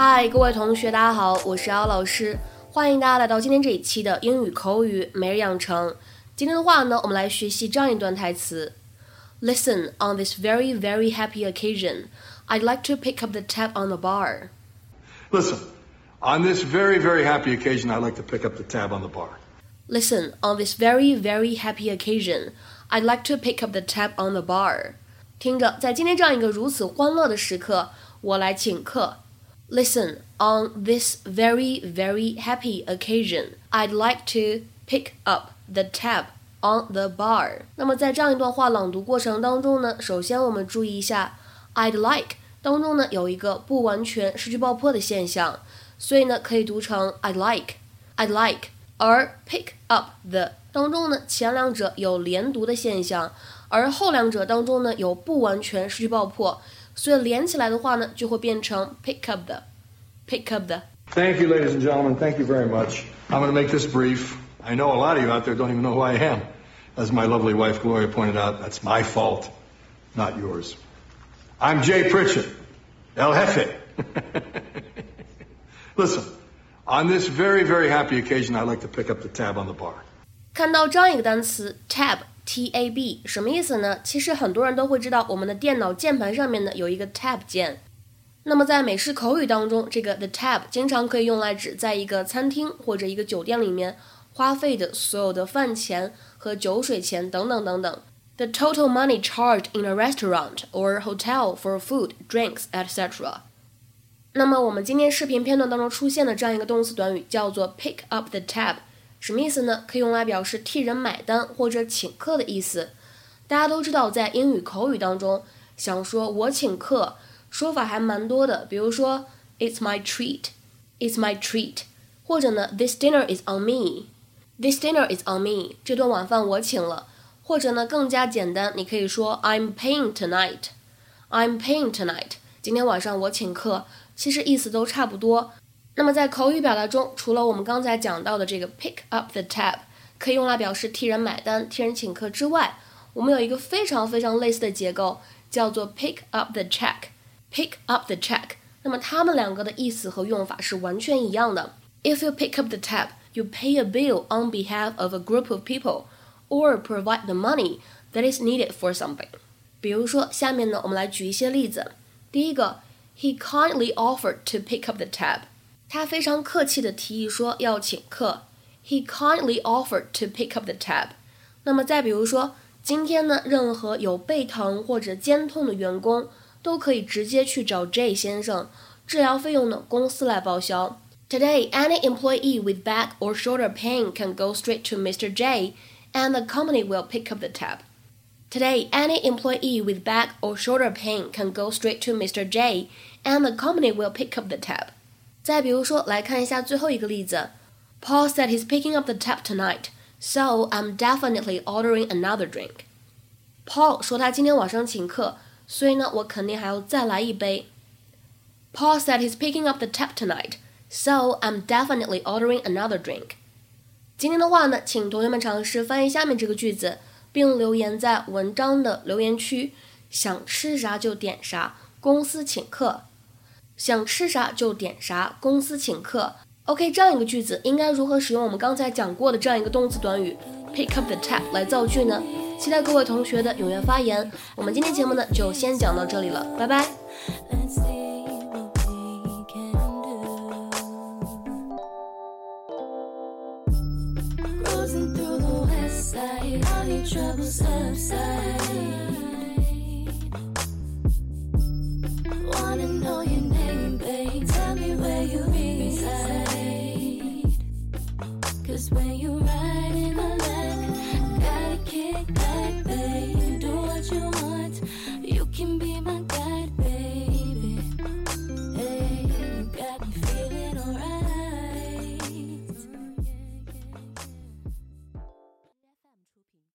嗨，各位同学，大家好，我是姚老师，欢迎大家来到今天这一期的英语口语每日养成。今天的话呢，我们来学习这样一段台词：Listen, on this very, very happy occasion, I'd like to pick up the tab on the bar. Listen, on this very, very happy occasion, I'd like to pick up the tab on the bar. Listen, on this very, very happy occasion, I'd like to pick up the tab on the bar. 听着，在今天这样一个如此欢乐的时刻，我来请客。 Listen, on this very, very happy occasion, I'd like to pick up the tab on the bar. 那么在这样一段话朗读过程当中呢，首先我们注意一下，I'd like 当中呢有一个不完全失去爆破的现象，所以呢可以读成 I'd like, I'd like。而 pick up the 当中呢前两者有连读的现象，而后两者当中呢有不完全失去爆破。所以连起来的话呢，就会变成 pick up the, pick up the. Thank you, ladies and gentlemen. Thank you very much. I'm going to make this brief. I know a lot of you out there don't even know who I am. As my lovely wife Gloria pointed out, that's my fault, not yours. I'm Jay Pritchett, El Jefe. Listen, on this very, very happy occasion, I'd like to pick up the tab on the bar. 看到这样一个单词 tab T A B 什么意思呢？其实很多人都会知道，我们的电脑键盘上面呢有一个 Tab 键。那么在美式口语当中，这个 the tab 经常可以用来指在一个餐厅或者一个酒店里面花费的所有的饭钱和酒水钱等等等等。The total money charged in a restaurant or hotel for food, drinks, etc. 那么我们今天视频片段当中出现的这样一个动词短语叫做 pick up the tab。什么意思呢？可以用来表示替人买单或者请客的意思。大家都知道，在英语口语当中，想说我请客，说法还蛮多的。比如说，It's my treat，It's my treat，或者呢，This dinner is on me，This dinner is on me，这顿晚饭我请了。或者呢，更加简单，你可以说 I'm paying tonight，I'm paying tonight，今天晚上我请客。其实意思都差不多。那么在口语表达中，除了我们刚才讲到的这个 pick up the tab 可以用来表示替人买单、替人请客之外，我们有一个非常非常类似的结构，叫做 pick up the check。pick up the check，那么它们两个的意思和用法是完全一样的。If you pick up the tab, you pay a bill on behalf of a group of people, or provide the money that is needed for something。比如说，下面呢，我们来举一些例子。第一个，He kindly offered to pick up the tab。他非常客气地提议说要请客。He kindly offered to pick up the tab。那么再比如说，今天呢，任何有背疼或者肩痛的员工都可以直接去找 J 先生，治疗费用呢公司来报销。Today, any employee with back or shoulder pain can go straight to Mr. J, and the company will pick up the tab. Today, any employee with back or shoulder pain can go straight to Mr. J, and the company will pick up the tab. 再比如说，来看一下最后一个例子。Paul said he's picking up the tab tonight, so I'm definitely ordering another drink. Paul 说他今天晚上请客，所以呢，我肯定还要再来一杯。Paul said he's picking up the tab tonight, so I'm definitely ordering another drink. 今天的话呢，请同学们尝试翻译下面这个句子，并留言在文章的留言区。想吃啥就点啥，公司请客。想吃啥就点啥，公司请客。OK，这样一个句子应该如何使用我们刚才讲过的这样一个动词短语 pick up the tab 来造句呢？期待各位同学的踊跃发言。我们今天节目呢就先讲到这里了，拜拜。Side, When you ride in my leg, gotta kick back, babe. Do what you want, you can be.